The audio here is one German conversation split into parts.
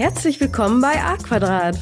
Herzlich willkommen bei A Quadrat,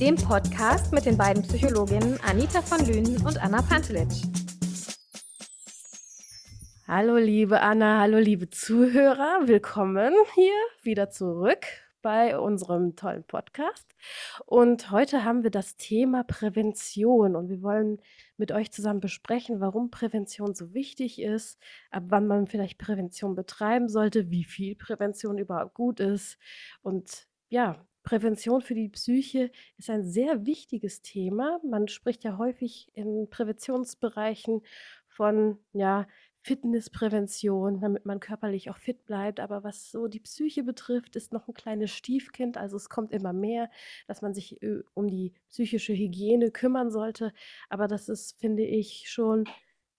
dem Podcast mit den beiden Psychologinnen Anita von Lünen und Anna Pantelic. Hallo liebe Anna, hallo liebe Zuhörer, willkommen hier wieder zurück bei unserem tollen Podcast. Und heute haben wir das Thema Prävention und wir wollen mit euch zusammen besprechen, warum Prävention so wichtig ist, ab wann man vielleicht Prävention betreiben sollte, wie viel Prävention überhaupt gut ist. Und ja, Prävention für die Psyche ist ein sehr wichtiges Thema. Man spricht ja häufig in Präventionsbereichen von ja, Fitnessprävention, damit man körperlich auch fit bleibt. Aber was so die Psyche betrifft, ist noch ein kleines Stiefkind. Also es kommt immer mehr, dass man sich äh, um die psychische Hygiene kümmern sollte. Aber das ist, finde ich, schon,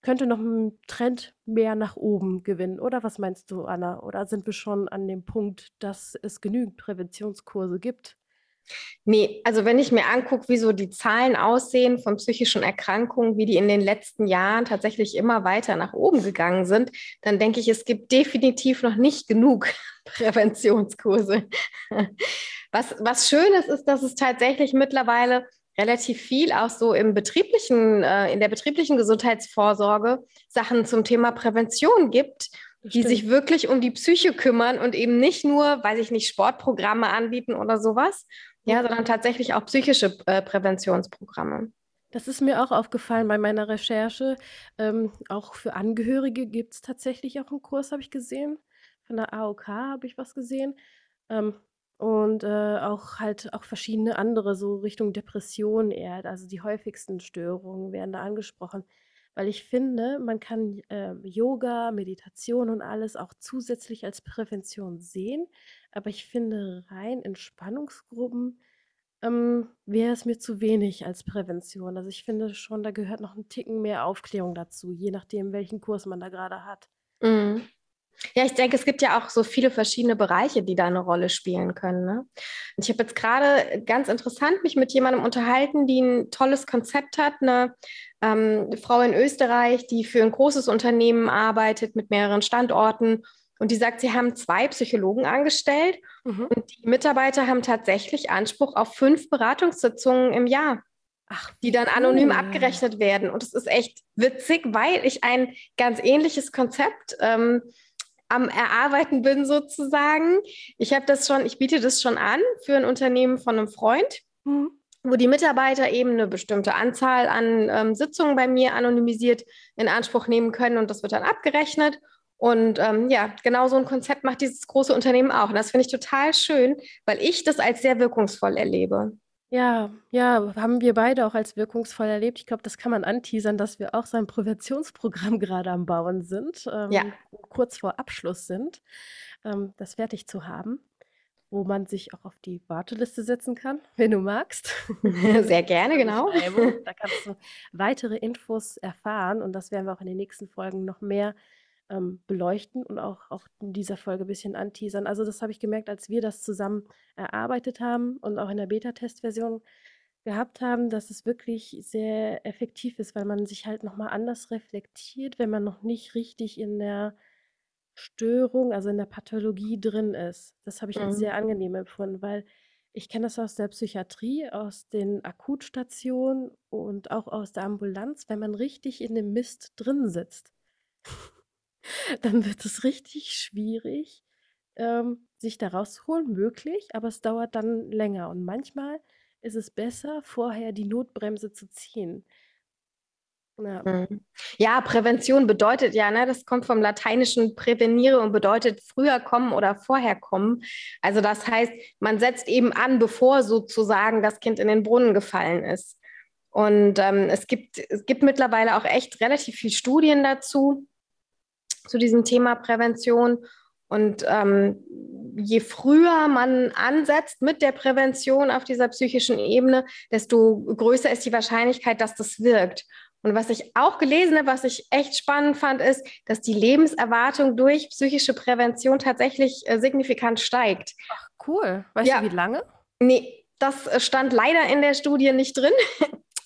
könnte noch ein Trend mehr nach oben gewinnen. Oder was meinst du, Anna? Oder sind wir schon an dem Punkt, dass es genügend Präventionskurse gibt? Nee, also wenn ich mir angucke, wie so die Zahlen aussehen von psychischen Erkrankungen, wie die in den letzten Jahren tatsächlich immer weiter nach oben gegangen sind, dann denke ich, es gibt definitiv noch nicht genug Präventionskurse. Was, was schön ist, ist, dass es tatsächlich mittlerweile relativ viel auch so im betrieblichen, äh, in der betrieblichen Gesundheitsvorsorge Sachen zum Thema Prävention gibt die sich wirklich um die Psyche kümmern und eben nicht nur, weiß ich nicht, Sportprogramme anbieten oder sowas, ja, sondern tatsächlich auch psychische äh, Präventionsprogramme. Das ist mir auch aufgefallen bei meiner Recherche. Ähm, auch für Angehörige gibt es tatsächlich auch einen Kurs, habe ich gesehen. Von der AOK habe ich was gesehen. Ähm, und äh, auch halt auch verschiedene andere, so Richtung Depression eher. Also die häufigsten Störungen werden da angesprochen. Weil ich finde, man kann äh, Yoga, Meditation und alles auch zusätzlich als Prävention sehen. Aber ich finde, rein Entspannungsgruppen ähm, wäre es mir zu wenig als Prävention. Also ich finde schon, da gehört noch ein Ticken mehr Aufklärung dazu, je nachdem, welchen Kurs man da gerade hat. Mhm. Ja, ich denke, es gibt ja auch so viele verschiedene Bereiche, die da eine Rolle spielen können. Ne? Und ich habe jetzt gerade ganz interessant mich mit jemandem unterhalten, die ein tolles Konzept hat, eine ähm, Frau in Österreich, die für ein großes Unternehmen arbeitet mit mehreren Standorten. Und die sagt, sie haben zwei Psychologen angestellt mhm. und die Mitarbeiter haben tatsächlich Anspruch auf fünf Beratungssitzungen im Jahr. Ach, die dann anonym cool. abgerechnet werden. Und es ist echt witzig, weil ich ein ganz ähnliches Konzept ähm, am Erarbeiten bin sozusagen. Ich habe das schon, ich biete das schon an für ein Unternehmen von einem Freund, mhm. wo die Mitarbeiter eben eine bestimmte Anzahl an ähm, Sitzungen bei mir anonymisiert in Anspruch nehmen können und das wird dann abgerechnet. Und ähm, ja, genau so ein Konzept macht dieses große Unternehmen auch. Und das finde ich total schön, weil ich das als sehr wirkungsvoll erlebe. Ja, ja, haben wir beide auch als wirkungsvoll erlebt. Ich glaube, das kann man anteasern, dass wir auch so ein Präventionsprogramm gerade am Bauen sind, ähm, Ja. kurz vor Abschluss sind, ähm, das fertig zu haben, wo man sich auch auf die Warteliste setzen kann, wenn du magst. Sehr gerne, genau. Da kannst du weitere Infos erfahren und das werden wir auch in den nächsten Folgen noch mehr ähm, beleuchten und auch, auch in dieser Folge ein bisschen anteasern. Also das habe ich gemerkt, als wir das zusammen erarbeitet haben und auch in der Beta-Testversion gehabt haben, dass es wirklich sehr effektiv ist, weil man sich halt nochmal anders reflektiert, wenn man noch nicht richtig in der Störung, also in der Pathologie drin ist. Das habe ich als mhm. sehr angenehm empfunden, weil ich kenne das aus der Psychiatrie, aus den Akutstationen und auch aus der Ambulanz, wenn man richtig in dem Mist drin sitzt. dann wird es richtig schwierig, ähm, sich da rauszuholen, möglich, aber es dauert dann länger. Und manchmal ist es besser, vorher die Notbremse zu ziehen. Ja. Mhm. ja, Prävention bedeutet ja, ne, das kommt vom lateinischen prävenire und bedeutet früher kommen oder vorher kommen. Also das heißt, man setzt eben an, bevor sozusagen das Kind in den Brunnen gefallen ist. Und ähm, es, gibt, es gibt mittlerweile auch echt relativ viele Studien dazu zu diesem Thema Prävention. Und ähm, je früher man ansetzt mit der Prävention auf dieser psychischen Ebene, desto größer ist die Wahrscheinlichkeit, dass das wirkt. Und was ich auch gelesen habe, was ich echt spannend fand, ist, dass die Lebenserwartung durch psychische Prävention tatsächlich äh, signifikant steigt. Ach, cool. Weißt ja. du, wie lange? Nee, das äh, stand leider in der Studie nicht drin.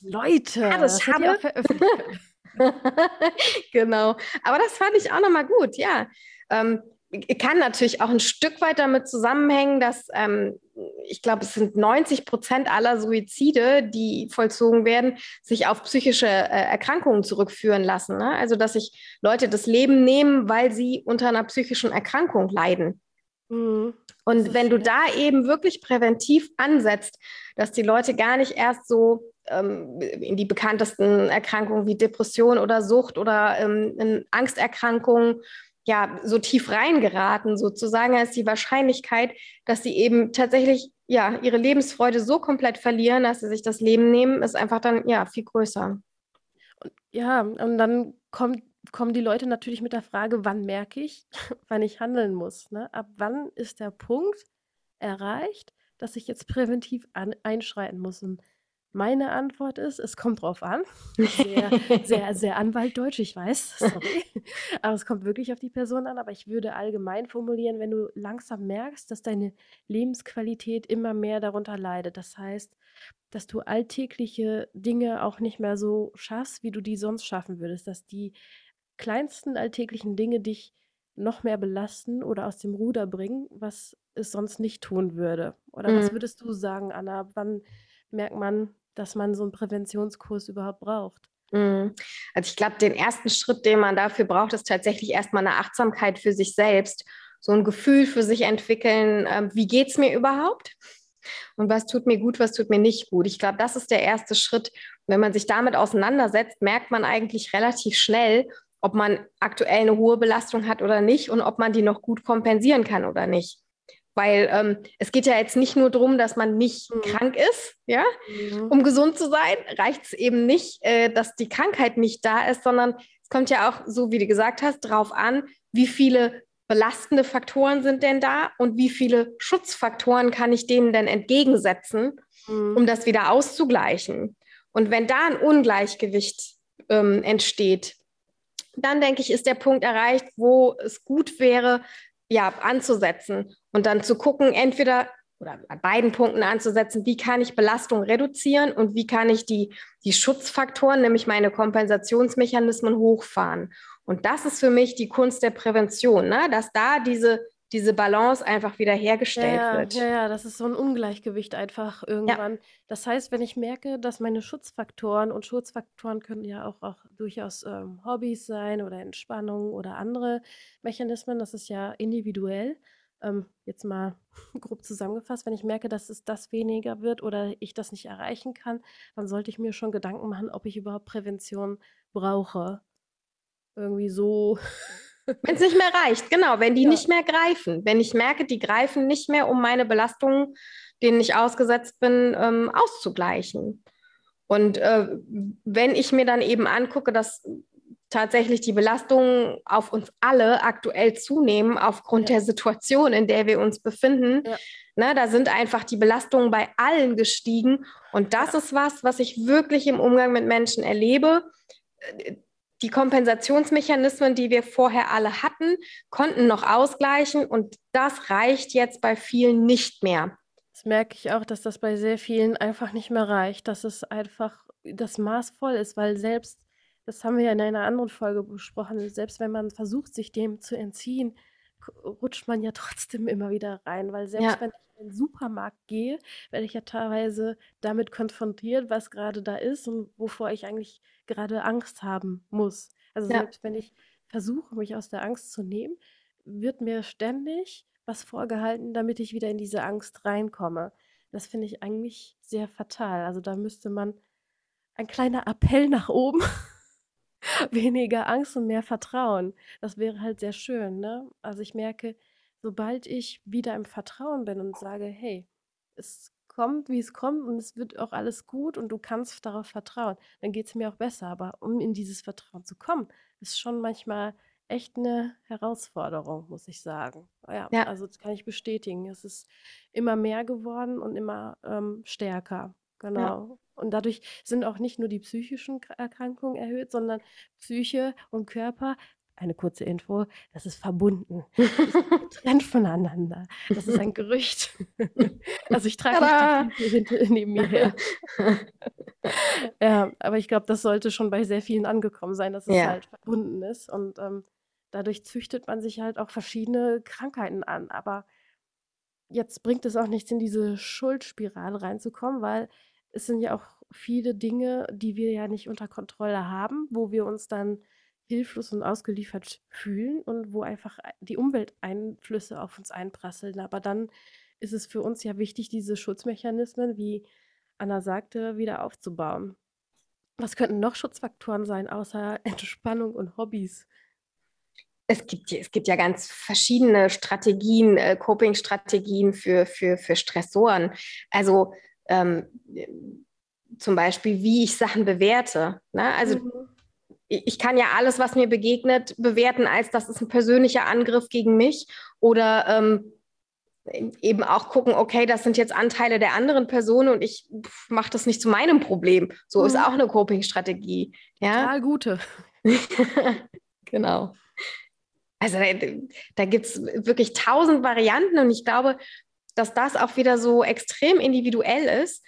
Leute, ja, das, das veröffentlicht. genau. Aber das fand ich auch nochmal gut, ja. Ähm, kann natürlich auch ein Stück weit damit zusammenhängen, dass ähm, ich glaube, es sind 90 Prozent aller Suizide, die vollzogen werden, sich auf psychische äh, Erkrankungen zurückführen lassen. Ne? Also, dass sich Leute das Leben nehmen, weil sie unter einer psychischen Erkrankung leiden. Mhm. Und wenn du da eben wirklich präventiv ansetzt, dass die Leute gar nicht erst so ähm, in die bekanntesten Erkrankungen wie Depression oder Sucht oder ähm, Angsterkrankungen ja so tief reingeraten, sozusagen, ist die Wahrscheinlichkeit, dass sie eben tatsächlich ja ihre Lebensfreude so komplett verlieren, dass sie sich das Leben nehmen, ist einfach dann ja viel größer. Ja, und dann kommt kommen die Leute natürlich mit der Frage, wann merke ich, wann ich handeln muss. Ne? Ab wann ist der Punkt erreicht, dass ich jetzt präventiv an, einschreiten muss? Und meine Antwort ist, es kommt drauf an. Sehr, sehr, sehr anwaltdeutsch, ich weiß, sorry. Aber es kommt wirklich auf die Person an. Aber ich würde allgemein formulieren, wenn du langsam merkst, dass deine Lebensqualität immer mehr darunter leidet. Das heißt, dass du alltägliche Dinge auch nicht mehr so schaffst, wie du die sonst schaffen würdest. Dass die kleinsten alltäglichen Dinge dich noch mehr belasten oder aus dem Ruder bringen, was es sonst nicht tun würde. Oder mhm. was würdest du sagen, Anna? Wann merkt man, dass man so einen Präventionskurs überhaupt braucht? Mhm. Also ich glaube, den ersten Schritt, den man dafür braucht, ist tatsächlich erstmal eine Achtsamkeit für sich selbst, so ein Gefühl für sich entwickeln, äh, wie geht es mir überhaupt? Und was tut mir gut, was tut mir nicht gut? Ich glaube, das ist der erste Schritt. Wenn man sich damit auseinandersetzt, merkt man eigentlich relativ schnell, ob man aktuell eine hohe Belastung hat oder nicht und ob man die noch gut kompensieren kann oder nicht. Weil ähm, es geht ja jetzt nicht nur darum, dass man nicht mhm. krank ist, ja, mhm. um gesund zu sein, reicht es eben nicht, äh, dass die Krankheit nicht da ist, sondern es kommt ja auch, so wie du gesagt hast, darauf an, wie viele belastende Faktoren sind denn da und wie viele Schutzfaktoren kann ich denen denn entgegensetzen, mhm. um das wieder auszugleichen. Und wenn da ein Ungleichgewicht ähm, entsteht, dann denke ich, ist der Punkt erreicht, wo es gut wäre, ja, anzusetzen und dann zu gucken, entweder oder bei beiden Punkten anzusetzen, wie kann ich Belastung reduzieren und wie kann ich die, die Schutzfaktoren, nämlich meine Kompensationsmechanismen hochfahren. Und das ist für mich die Kunst der Prävention, ne? dass da diese diese Balance einfach wieder hergestellt ja, wird. Ja, ja, das ist so ein Ungleichgewicht einfach irgendwann. Ja. Das heißt, wenn ich merke, dass meine Schutzfaktoren und Schutzfaktoren können ja auch, auch durchaus ähm, Hobbys sein oder Entspannung oder andere Mechanismen, das ist ja individuell. Ähm, jetzt mal grob zusammengefasst, wenn ich merke, dass es das weniger wird oder ich das nicht erreichen kann, dann sollte ich mir schon Gedanken machen, ob ich überhaupt Prävention brauche. Irgendwie so Wenn es nicht mehr reicht, genau, wenn die ja. nicht mehr greifen. Wenn ich merke, die greifen nicht mehr, um meine Belastungen, denen ich ausgesetzt bin, ähm, auszugleichen. Und äh, wenn ich mir dann eben angucke, dass tatsächlich die Belastungen auf uns alle aktuell zunehmen aufgrund ja. der Situation, in der wir uns befinden. Ja. Ne, da sind einfach die Belastungen bei allen gestiegen. Und das ja. ist was, was ich wirklich im Umgang mit Menschen erlebe die Kompensationsmechanismen, die wir vorher alle hatten, konnten noch ausgleichen und das reicht jetzt bei vielen nicht mehr. Das merke ich auch, dass das bei sehr vielen einfach nicht mehr reicht, dass es einfach das Maß voll ist, weil selbst, das haben wir ja in einer anderen Folge besprochen, selbst wenn man versucht, sich dem zu entziehen, rutscht man ja trotzdem immer wieder rein, weil selbst ja. wenn ich in den Supermarkt gehe, werde ich ja teilweise damit konfrontiert, was gerade da ist und wovor ich eigentlich gerade Angst haben muss. Also ja. selbst wenn ich versuche, mich aus der Angst zu nehmen, wird mir ständig was vorgehalten, damit ich wieder in diese Angst reinkomme. Das finde ich eigentlich sehr fatal. Also da müsste man ein kleiner Appell nach oben weniger Angst und mehr Vertrauen. Das wäre halt sehr schön, ne? Also ich merke, sobald ich wieder im Vertrauen bin und sage, hey, es kommt, wie es kommt und es wird auch alles gut und du kannst darauf vertrauen, dann geht es mir auch besser. Aber um in dieses Vertrauen zu kommen, ist schon manchmal echt eine Herausforderung, muss ich sagen. Ja, ja. also das kann ich bestätigen. Es ist immer mehr geworden und immer ähm, stärker. Genau. Ja. Und dadurch sind auch nicht nur die psychischen Erkrankungen erhöht, sondern Psyche und Körper. Eine kurze Info, das ist verbunden. Getrennt voneinander. Das ist ein Gerücht. also ich trage nicht die neben mir her. ja, aber ich glaube, das sollte schon bei sehr vielen angekommen sein, dass es ja. halt verbunden ist. Und ähm, dadurch züchtet man sich halt auch verschiedene Krankheiten an. Aber jetzt bringt es auch nichts, in diese Schuldspirale reinzukommen, weil es sind ja auch viele Dinge, die wir ja nicht unter Kontrolle haben, wo wir uns dann hilflos und ausgeliefert fühlen und wo einfach die Umwelteinflüsse auf uns einprasseln. Aber dann ist es für uns ja wichtig, diese Schutzmechanismen, wie Anna sagte, wieder aufzubauen. Was könnten noch Schutzfaktoren sein, außer Entspannung und Hobbys? Es gibt, es gibt ja ganz verschiedene Strategien, äh, Coping-Strategien für, für, für Stressoren. Also ähm, zum Beispiel, wie ich Sachen bewerte. Ne? Also mhm. ich, ich kann ja alles, was mir begegnet, bewerten, als das ist ein persönlicher Angriff gegen mich oder ähm, eben auch gucken, okay, das sind jetzt Anteile der anderen Person und ich mache das nicht zu meinem Problem. So mhm. ist auch eine Coping-Strategie. Ja? Total gute. genau. Also da, da gibt es wirklich tausend Varianten und ich glaube, dass das auch wieder so extrem individuell ist.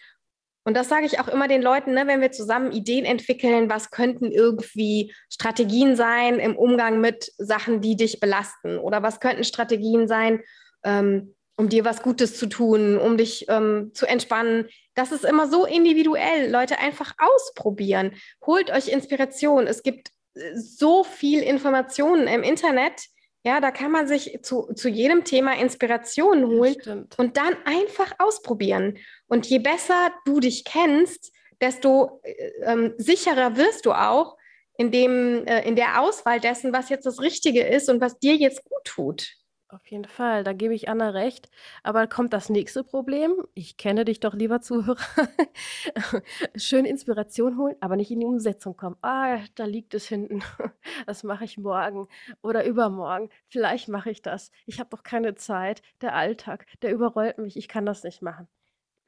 Und das sage ich auch immer den Leuten, ne, wenn wir zusammen Ideen entwickeln, was könnten irgendwie Strategien sein im Umgang mit Sachen, die dich belasten? Oder was könnten Strategien sein, ähm, um dir was Gutes zu tun, um dich ähm, zu entspannen. Das ist immer so individuell. Leute, einfach ausprobieren. Holt euch Inspiration. Es gibt äh, so viel Informationen im Internet. Ja, da kann man sich zu, zu jedem Thema Inspiration holen und dann einfach ausprobieren. Und je besser du dich kennst, desto äh, ähm, sicherer wirst du auch in, dem, äh, in der Auswahl dessen, was jetzt das Richtige ist und was dir jetzt gut tut. Auf jeden Fall, da gebe ich Anna recht. Aber kommt das nächste Problem. Ich kenne dich doch, lieber Zuhörer. Schön Inspiration holen, aber nicht in die Umsetzung kommen. Ah, da liegt es hinten. Das mache ich morgen oder übermorgen. Vielleicht mache ich das. Ich habe doch keine Zeit. Der Alltag, der überrollt mich. Ich kann das nicht machen.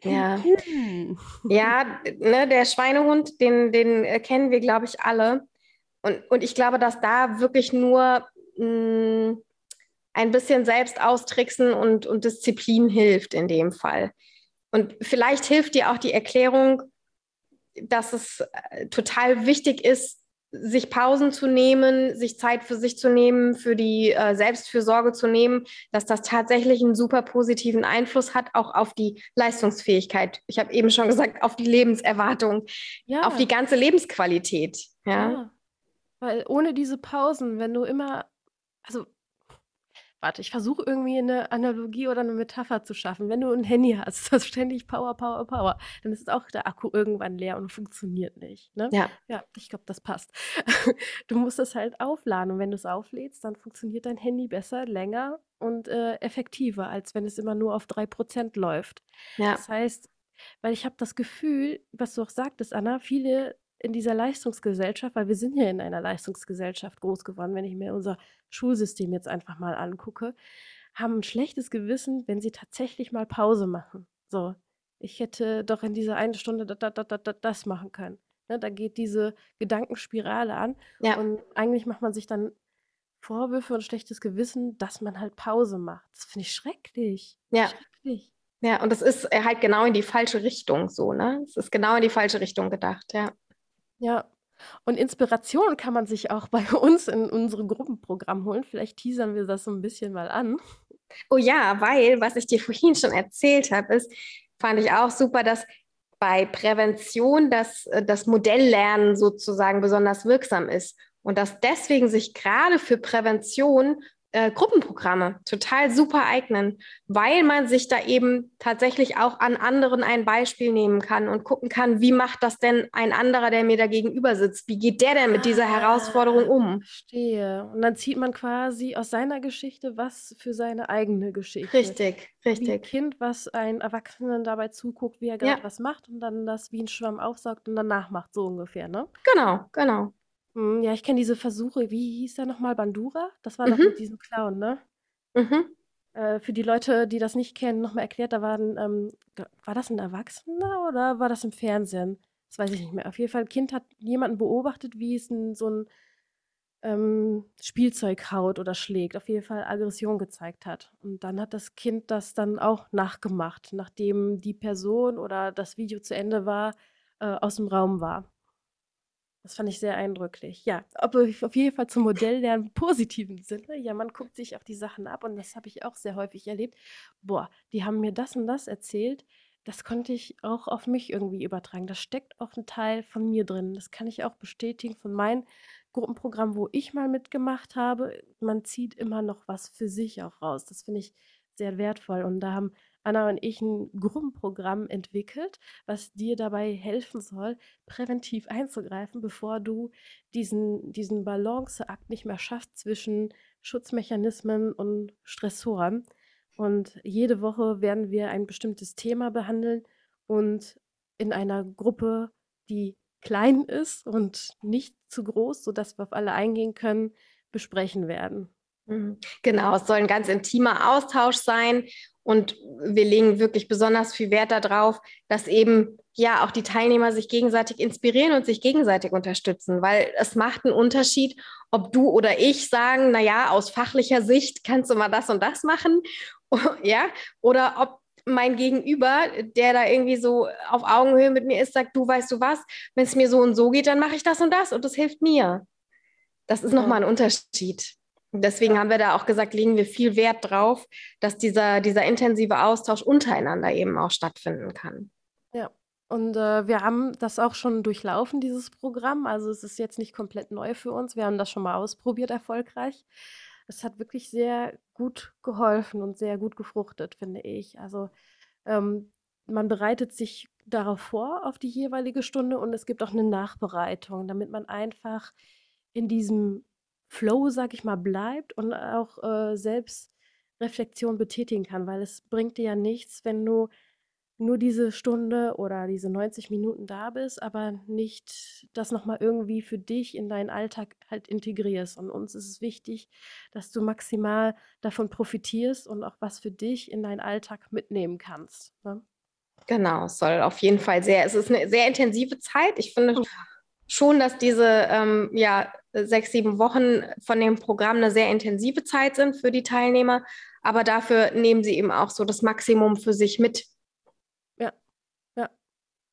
Ja, ja ne, der Schweinehund, den, den äh, kennen wir, glaube ich, alle. Und, und ich glaube, dass da wirklich nur mh, hm, ein bisschen selbst austricksen und, und Disziplin hilft in dem Fall. Und vielleicht hilft dir auch die Erklärung, dass es äh, total wichtig ist, sich Pausen zu nehmen, sich Zeit für sich zu nehmen, für die äh, Selbstfürsorge zu nehmen, dass das tatsächlich einen super positiven Einfluss hat, auch auf die Leistungsfähigkeit. Ich habe eben schon gesagt, auf die Lebenserwartung, ja. auf die ganze Lebensqualität. Ja? ja. Weil ohne diese Pausen, wenn du immer, also Warte, ich versuche irgendwie eine Analogie oder eine Metapher zu schaffen. Wenn du ein Handy hast, das ständig Power, Power, Power, dann ist auch der Akku irgendwann leer und funktioniert nicht. Ne? Ja. Ja, ich glaube, das passt. Du musst es halt aufladen und wenn du es auflädst, dann funktioniert dein Handy besser, länger und äh, effektiver, als wenn es immer nur auf 3% läuft. Ja. Das heißt, weil ich habe das Gefühl, was du auch sagtest, Anna, viele in dieser Leistungsgesellschaft, weil wir sind ja in einer Leistungsgesellschaft groß geworden, wenn ich mir unser Schulsystem jetzt einfach mal angucke, haben ein schlechtes Gewissen, wenn sie tatsächlich mal Pause machen. So, ich hätte doch in dieser einen Stunde das machen können. Ne, da geht diese Gedankenspirale an ja. und eigentlich macht man sich dann Vorwürfe und schlechtes Gewissen, dass man halt Pause macht. Das finde ich schrecklich. Ja. Schrecklich. Ja, und das ist äh, halt genau in die falsche Richtung so, ne? Es ist genau in die falsche Richtung gedacht, ja. Ja. Und Inspiration kann man sich auch bei uns in unserem Gruppenprogramm holen. Vielleicht teasern wir das so ein bisschen mal an. Oh ja, weil, was ich dir vorhin schon erzählt habe, ist, fand ich auch super, dass bei Prävention das, äh, das Modelllernen sozusagen besonders wirksam ist und dass deswegen sich gerade für Prävention äh, Gruppenprogramme total super eignen, weil man sich da eben tatsächlich auch an anderen ein Beispiel nehmen kann und gucken kann, wie macht das denn ein anderer, der mir da gegenüber sitzt? Wie geht der denn mit dieser ah, Herausforderung um? Verstehe. Und dann zieht man quasi aus seiner Geschichte was für seine eigene Geschichte. Richtig, richtig. Wie ein Kind, was ein Erwachsenen dabei zuguckt, wie er gerade ja. was macht und dann das wie ein Schwamm aufsaugt und danach macht, so ungefähr, ne? Genau, genau. Hm, ja, ich kenne diese Versuche. Wie hieß der nochmal? Bandura? Das war doch mit mhm. diesem Clown, ne? Mhm. Äh, für die Leute, die das nicht kennen, nochmal erklärt, da war 'n, ähm war das ein Erwachsener oder war das im Fernsehen? Das weiß ich nicht mehr. Auf jeden Fall, 'n Kind hat jemanden beobachtet, wie es 'n so ein ähm, Spielzeug haut oder schlägt, auf jeden Fall Aggression gezeigt hat. Und dann hat das Kind das dann auch nachgemacht, nachdem die Person oder das Video zu Ende war, äh, dem Raum war. Das fand ich sehr eindrücklich. Ja, aber auf jeden Fall zum Modelllernen im positiven Sinne. Ja, man guckt sich auch die Sachen ab und das habe ich auch sehr häufig erlebt. Boah, die haben mir das und das erzählt. Das konnte ich auch auf mich irgendwie übertragen. Das steckt auch ein Teil von mir drin. Das kann ich auch bestätigen von meinem Gruppenprogramm, wo ich mal mitgemacht habe. Man zieht immer noch was für sich auch raus. Das finde ich sehr wertvoll. Und da haben Anna und ich ein Gruppenprogramm entwickelt, was dir dabei helfen soll, präventiv einzugreifen, bevor du diesen, diesen Balanceakt nicht mehr schaffst zwischen Schutzmechanismen und Stressoren. Und jede Woche werden wir ein bestimmtes Thema behandeln und in einer Gruppe, die klein ist und nicht zu groß, sodass wir auf alle eingehen können, besprechen werden. Mhm. Genau, es soll ein ganz intimer Austausch sein und wir legen wirklich besonders viel Wert darauf, dass eben ja auch die Teilnehmer sich gegenseitig inspirieren und sich gegenseitig unterstützen, weil es macht einen Unterschied, ob du oder ich sagen, na ja, aus fachlicher Sicht kannst du mal das und das machen, ja, oder ob mein Gegenüber, der da irgendwie so auf Augenhöhe mit mir ist, sagt, du weißt du was, wenn es mir so und so geht, dann mache ich das und das und das hilft mir. Das ist ja. nochmal ein Unterschied. Deswegen haben wir da auch gesagt, legen wir viel Wert drauf, dass dieser, dieser intensive Austausch untereinander eben auch stattfinden kann. Ja, und äh, wir haben das auch schon durchlaufen, dieses Programm. Also es ist jetzt nicht komplett neu für uns. Wir haben das schon mal ausprobiert, erfolgreich. Es hat wirklich sehr gut geholfen und sehr gut gefruchtet, finde ich. Also ähm, man bereitet sich darauf vor, auf die jeweilige Stunde und es gibt auch eine Nachbereitung, damit man einfach in diesem Flow, sag ich mal, bleibt und auch äh, Selbstreflexion betätigen kann, weil es bringt dir ja nichts, wenn du nur diese Stunde oder diese 90 Minuten da bist, aber nicht das nochmal irgendwie für dich in deinen Alltag halt integrierst. Und uns ist es wichtig, dass du maximal davon profitierst und auch was für dich in deinen Alltag mitnehmen kannst. Ne? Genau, es soll auf jeden Fall sehr, es ist eine sehr intensive Zeit. Ich finde, schon, dass diese ähm, ja, sechs, sieben Wochen von dem Programm eine sehr intensive Zeit sind für die Teilnehmer, aber dafür nehmen sie eben auch so das Maximum für sich mit. Ja, ja.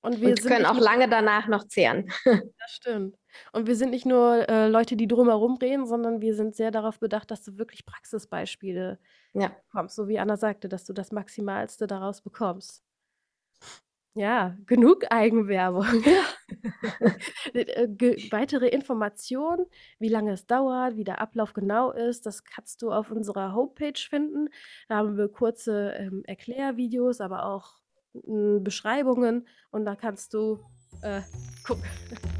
Und wir Und können auch lange danach noch zehren. Das stimmt. Und wir sind nicht nur äh, Leute, die drumherum reden, sondern wir sind sehr darauf bedacht, dass du wirklich Praxisbeispiele ja. bekommst, so wie Anna sagte, dass du das Maximalste daraus bekommst. Ja, genug Eigenwerbung. Äh, weitere Informationen, wie lange es dauert, wie der Ablauf genau ist, das kannst du auf unserer Homepage finden. Da haben wir kurze ähm, Erklärvideos, aber auch m, Beschreibungen und da kannst du äh, gucken.